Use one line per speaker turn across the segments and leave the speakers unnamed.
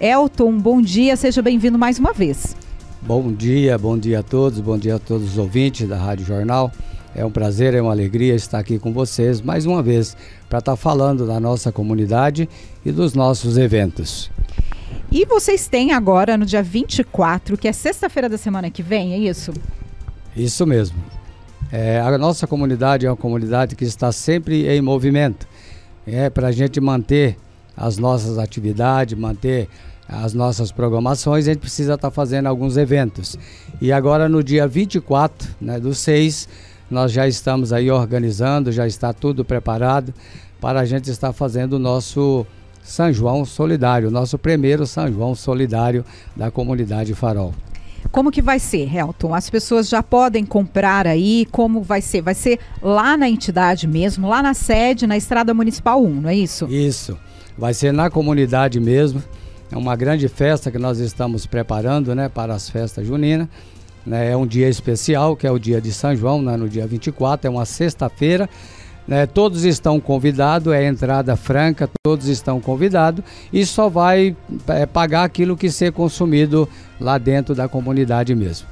Elton, bom dia, seja bem-vindo mais uma vez.
Bom dia, bom dia a todos, bom dia a todos os ouvintes da Rádio Jornal. É um prazer, é uma alegria estar aqui com vocês mais uma vez para estar falando da nossa comunidade e dos nossos eventos.
E vocês têm agora no dia 24, que é sexta-feira da semana que vem, é isso?
Isso mesmo. É, a nossa comunidade é uma comunidade que está sempre em movimento. É para a gente manter as nossas atividades, manter as nossas programações, a gente precisa estar fazendo alguns eventos. E agora no dia 24 né, do 6, nós já estamos aí organizando, já está tudo preparado para a gente estar fazendo o nosso São João Solidário, nosso primeiro São João Solidário da comunidade Farol.
Como que vai ser, Helton? As pessoas já podem comprar aí? Como vai ser? Vai ser lá na entidade mesmo, lá na sede, na Estrada Municipal 1, não é isso?
Isso. Vai ser na comunidade mesmo. É uma grande festa que nós estamos preparando, né, para as festas juninas. Né, é um dia especial, que é o dia de São João, né, no dia 24, é uma sexta-feira. Né, todos estão convidados, é entrada franca, todos estão convidados e só vai é, pagar aquilo que ser consumido lá dentro da comunidade mesmo.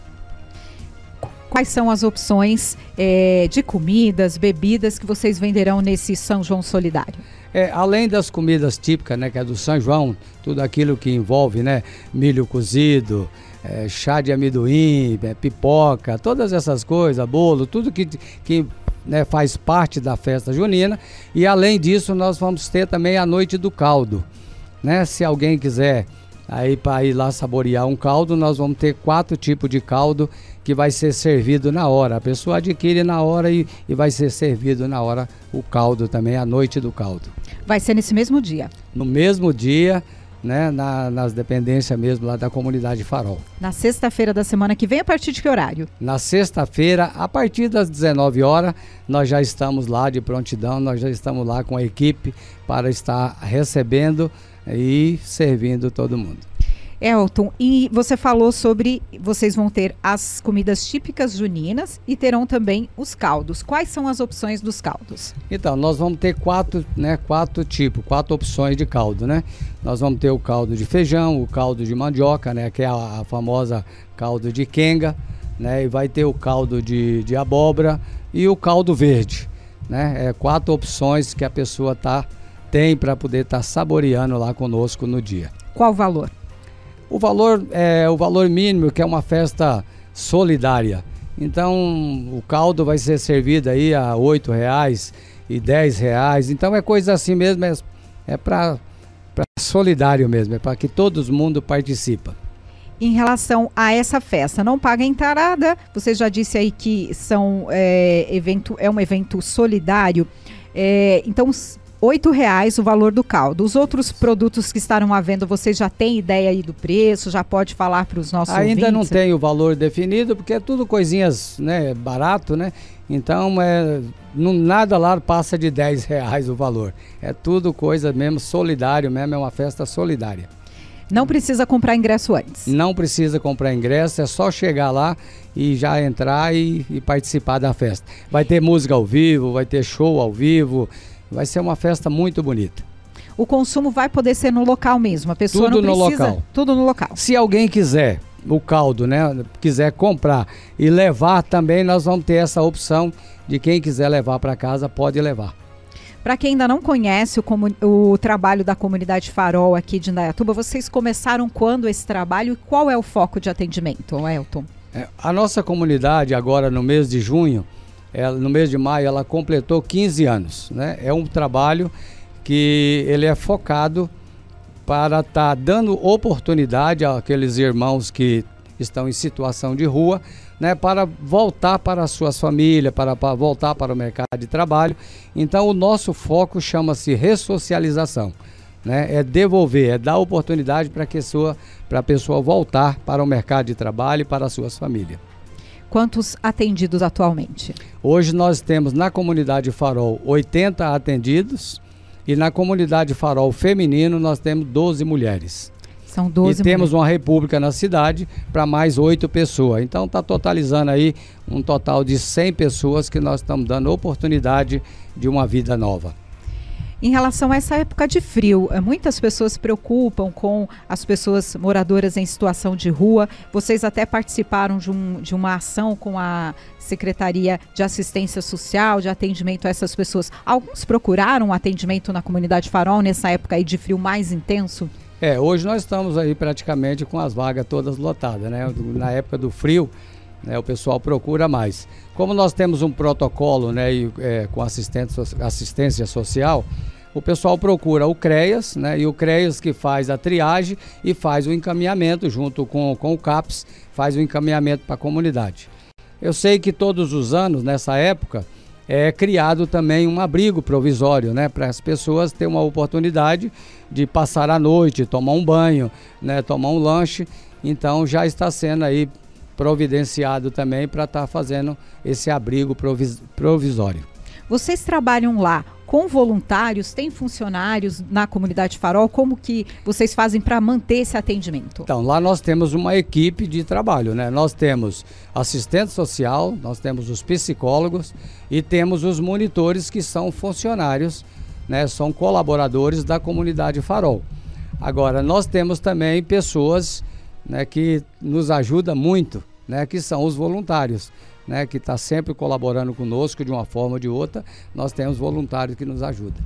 Quais são as opções é, de comidas, bebidas que vocês venderão nesse São João Solidário?
É, além das comidas típicas, né, que é do São João, tudo aquilo que envolve, né, milho cozido, é, chá de amendoim, é, pipoca, todas essas coisas, bolo, tudo que, que né, faz parte da festa junina. E além disso, nós vamos ter também a noite do caldo. Né? Se alguém quiser aí para ir lá saborear um caldo, nós vamos ter quatro tipos de caldo que vai ser servido na hora. A pessoa adquire na hora e, e vai ser servido na hora o caldo também, a noite do caldo.
Vai ser nesse mesmo dia?
No mesmo dia, né, na, nas dependências mesmo lá da comunidade Farol.
Na sexta-feira da semana que vem, a partir de que horário?
Na sexta-feira, a partir das 19 horas, nós já estamos lá de prontidão, nós já estamos lá com a equipe para estar recebendo e servindo todo mundo.
Elton, e você falou sobre vocês vão ter as comidas típicas juninas e terão também os caldos. Quais são as opções dos caldos?
Então, nós vamos ter quatro, né, quatro tipos, quatro opções de caldo, né? Nós vamos ter o caldo de feijão, o caldo de mandioca, né, que é a, a famosa caldo de quenga, né? E vai ter o caldo de, de abóbora e o caldo verde, né? É quatro opções que a pessoa tá tem para poder estar tá saboreando lá conosco no dia.
Qual o valor?
O valor é o valor mínimo, que é uma festa solidária. Então o caldo vai ser servido aí a oito reais e dez reais. Então é coisa assim mesmo, é, é para solidário mesmo, é para que todo mundo participa.
Em relação a essa festa, não paga entrada. Você já disse aí que são é, evento, é um evento solidário. É, então oito reais o valor do caldo. Os outros produtos que estarão à venda, vocês já têm ideia aí do preço? Já pode falar para os nossos
Ainda
ouvintes?
não tem o valor definido, porque é tudo coisinhas, né, barato, né? Então, é, não, nada lá passa de 10 reais o valor. É tudo coisa mesmo solidário mesmo, é uma festa solidária.
Não precisa comprar ingresso antes?
Não precisa comprar ingresso, é só chegar lá e já entrar e, e participar da festa. Vai ter música ao vivo, vai ter show ao vivo, Vai ser uma festa muito bonita.
O consumo vai poder ser no local mesmo. A pessoa
tudo
não
precisa. No local.
Tudo no local.
Se alguém quiser o caldo, né, quiser comprar e levar também, nós vamos ter essa opção de quem quiser levar para casa pode levar.
Para quem ainda não conhece o, o, trabalho da comunidade Farol aqui de Indaiatuba, vocês começaram quando esse trabalho e qual é o foco de atendimento, Elton?
É, a nossa comunidade agora no mês de junho, ela, no mês de maio ela completou 15 anos. Né? É um trabalho que ele é focado para estar tá dando oportunidade àqueles irmãos que estão em situação de rua, né, para voltar para as suas famílias, para, para voltar para o mercado de trabalho. Então o nosso foco chama-se ressocialização. Né? É devolver, é dar oportunidade para a pessoa, pessoa voltar para o mercado de trabalho e para as suas famílias.
Quantos atendidos atualmente?
Hoje nós temos na comunidade Farol 80 atendidos e na comunidade Farol feminino nós temos 12 mulheres.
São 12
E temos uma república na cidade para mais oito pessoas. Então está totalizando aí um total de 100 pessoas que nós estamos dando oportunidade de uma vida nova.
Em relação a essa época de frio, eh, muitas pessoas se preocupam com as pessoas moradoras em situação de rua. Vocês até participaram de, um, de uma ação com a Secretaria de Assistência Social, de atendimento a essas pessoas. Alguns procuraram atendimento na comunidade Farol nessa época aí de frio mais intenso?
É, hoje nós estamos aí praticamente com as vagas todas lotadas, né? Na época do frio, né, o pessoal procura mais. Como nós temos um protocolo né, e, é, com assistência social, o pessoal procura o CREAS, né, e o CREAS que faz a triagem e faz o encaminhamento junto com, com o CAPS, faz o encaminhamento para a comunidade. Eu sei que todos os anos, nessa época, é criado também um abrigo provisório, né, para as pessoas terem uma oportunidade de passar a noite, tomar um banho, né, tomar um lanche. Então já está sendo aí providenciado também para estar tá fazendo esse abrigo provis provisório.
Vocês trabalham lá com voluntários, tem funcionários na comunidade Farol? Como que vocês fazem para manter esse atendimento?
Então, lá nós temos uma equipe de trabalho, né? Nós temos assistente social, nós temos os psicólogos e temos os monitores que são funcionários, né? São colaboradores da comunidade Farol. Agora, nós temos também pessoas né, que nos ajuda muito, né, que são os voluntários. Né, que está sempre colaborando conosco de uma forma ou de outra, nós temos voluntários que nos ajudam.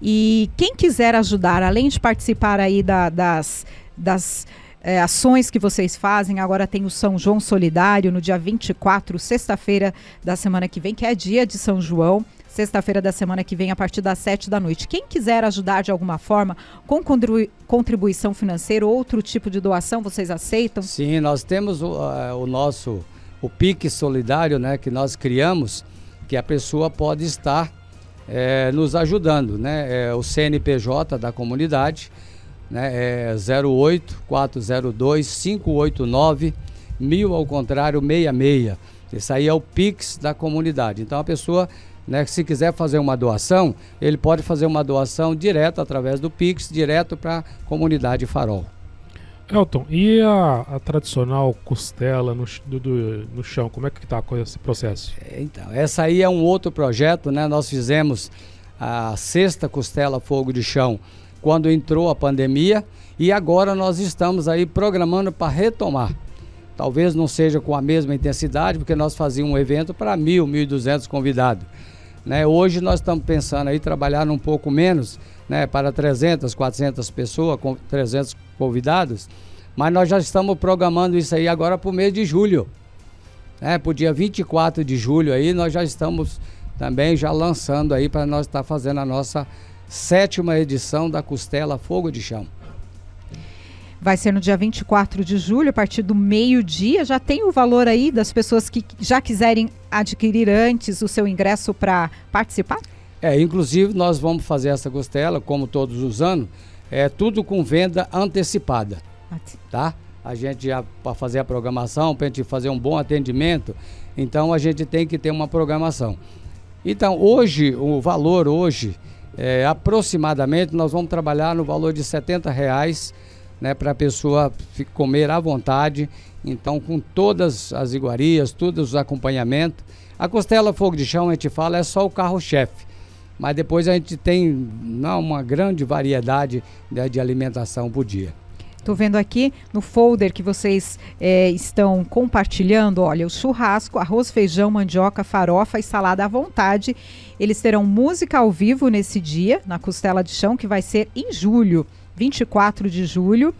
E quem quiser ajudar, além de participar aí da, das, das é, ações que vocês fazem, agora tem o São João Solidário no dia 24, sexta-feira da semana que vem, que é dia de São João sexta-feira da semana que vem, a partir das sete da noite. Quem quiser ajudar de alguma forma com contribuição financeira ou outro tipo de doação, vocês aceitam?
Sim, nós temos o, o nosso o PIC solidário, né, que nós criamos, que a pessoa pode estar é, nos ajudando, né? É o CNPJ da comunidade, né? É 08 402 589 mil ao contrário 66. Esse aí é o Pix da comunidade. Então a pessoa né? Se quiser fazer uma doação, ele pode fazer uma doação direto através do Pix, direto para a comunidade Farol.
Elton, e a, a tradicional costela no, do, do, no chão, como é que está com esse processo?
Então, essa aí é um outro projeto, né? Nós fizemos a sexta costela fogo de chão quando entrou a pandemia e agora nós estamos aí programando para retomar. Talvez não seja com a mesma intensidade, porque nós fazíamos um evento para mil, mil e duzentos convidados. Né? Hoje nós estamos pensando aí trabalhar um pouco menos, né? para 300, 400 pessoas, com 300 convidados, mas nós já estamos programando isso aí agora para o mês de julho. Né? Para o dia 24 de julho aí, nós já estamos também já lançando aí para nós estar tá fazendo a nossa sétima edição da Costela Fogo de Chão.
Vai ser no dia 24 de julho, a partir do meio-dia. Já tem o valor aí das pessoas que já quiserem adquirir antes o seu ingresso para participar?
É, inclusive nós vamos fazer essa costela, como todos os anos, é tudo com venda antecipada, tá? A gente já para fazer a programação, para a gente fazer um bom atendimento, então a gente tem que ter uma programação. Então hoje o valor hoje é, aproximadamente nós vamos trabalhar no valor de 70 reais né, para a pessoa comer à vontade. Então, com todas as iguarias, todos os acompanhamentos. A costela fogo de chão, a gente fala, é só o carro-chefe. Mas depois a gente tem não, uma grande variedade né, de alimentação por dia.
Estou vendo aqui no folder que vocês é, estão compartilhando, olha, o churrasco, arroz, feijão, mandioca, farofa e salada à vontade. Eles terão música ao vivo nesse dia, na Costela de Chão, que vai ser em julho. 24 de julho.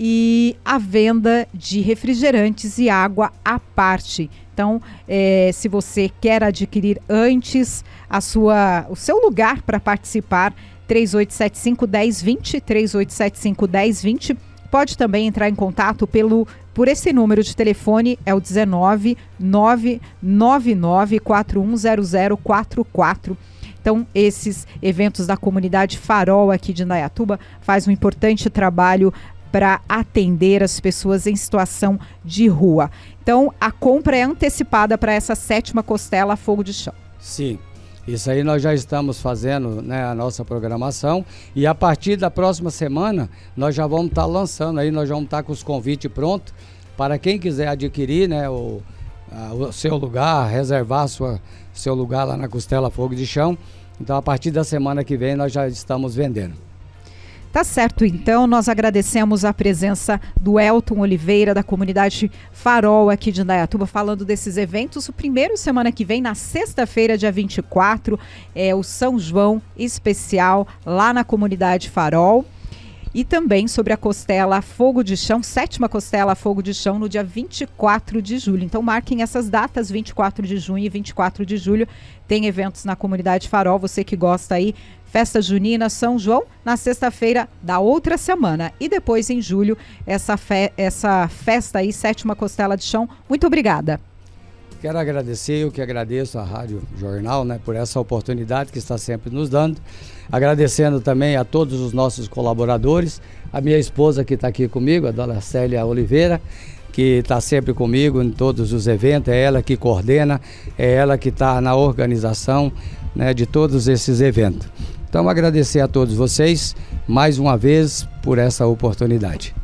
E a venda de refrigerantes e água à parte. Então, é, se você quer adquirir antes a sua, o seu lugar para participar, 3875 1020, 3875 1020. Pode também entrar em contato pelo por esse número de telefone, é o 19 999 410044. Então, esses eventos da comunidade Farol aqui de Indaiatuba faz um importante trabalho para atender as pessoas em situação de rua. Então, a compra é antecipada para essa sétima costela a fogo de chão.
Sim. Isso aí nós já estamos fazendo né, a nossa programação. E a partir da próxima semana nós já vamos estar tá lançando aí, nós vamos estar tá com os convites prontos para quem quiser adquirir né, o, a, o seu lugar, reservar sua, seu lugar lá na Costela Fogo de Chão. Então, a partir da semana que vem, nós já estamos vendendo.
Tá certo, então nós agradecemos a presença do Elton Oliveira, da comunidade Farol aqui de Indaiatuba, falando desses eventos. O primeiro semana que vem, na sexta-feira, dia 24, é o São João especial lá na comunidade Farol. E também sobre a costela Fogo de Chão, sétima costela Fogo de Chão, no dia 24 de julho. Então marquem essas datas, 24 de junho e 24 de julho. Tem eventos na comunidade Farol, você que gosta aí Festa Junina São João na sexta-feira da outra semana. E depois, em julho, essa, fe essa festa aí, Sétima Costela de Chão. Muito obrigada.
Quero agradecer, eu que agradeço a Rádio Jornal né, por essa oportunidade que está sempre nos dando. Agradecendo também a todos os nossos colaboradores, a minha esposa que está aqui comigo, a dona Célia Oliveira, que está sempre comigo em todos os eventos, é ela que coordena, é ela que está na organização né, de todos esses eventos. Então, agradecer a todos vocês mais uma vez por essa oportunidade.